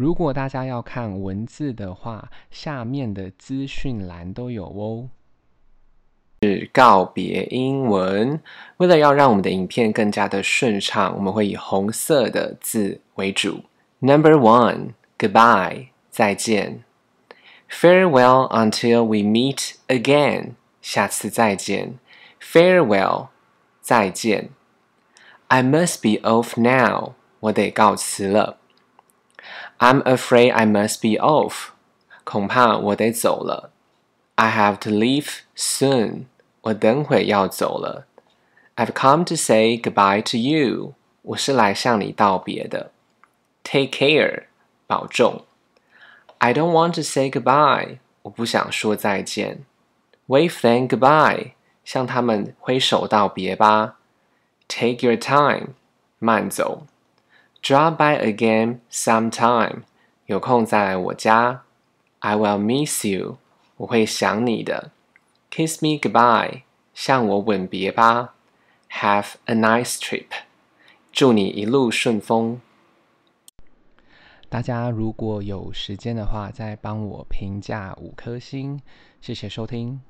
如果大家要看文字的话，下面的资讯栏都有哦。是告别英文。为了要让我们的影片更加的顺畅，我们会以红色的字为主。Number one, goodbye，再见。Farewell until we meet again，下次再见。Farewell，再见。I must be off now，我得告辞了。I'm afraid I must be off，恐怕我得走了。I have to leave soon，我等会要走了。I've come to say goodbye to you，我是来向你道别的。Take care，保重。I don't want to say goodbye，我不想说再见。Wave them goodbye，向他们挥手道别吧。Take your time，慢走。 Drop by again sometime，有空再来我家。I will miss you，我会想你的。Kiss me goodbye，向我吻别吧。Have a nice trip，祝你一路顺风。大家如果有时间的话，再帮我评价五颗星，谢谢收听。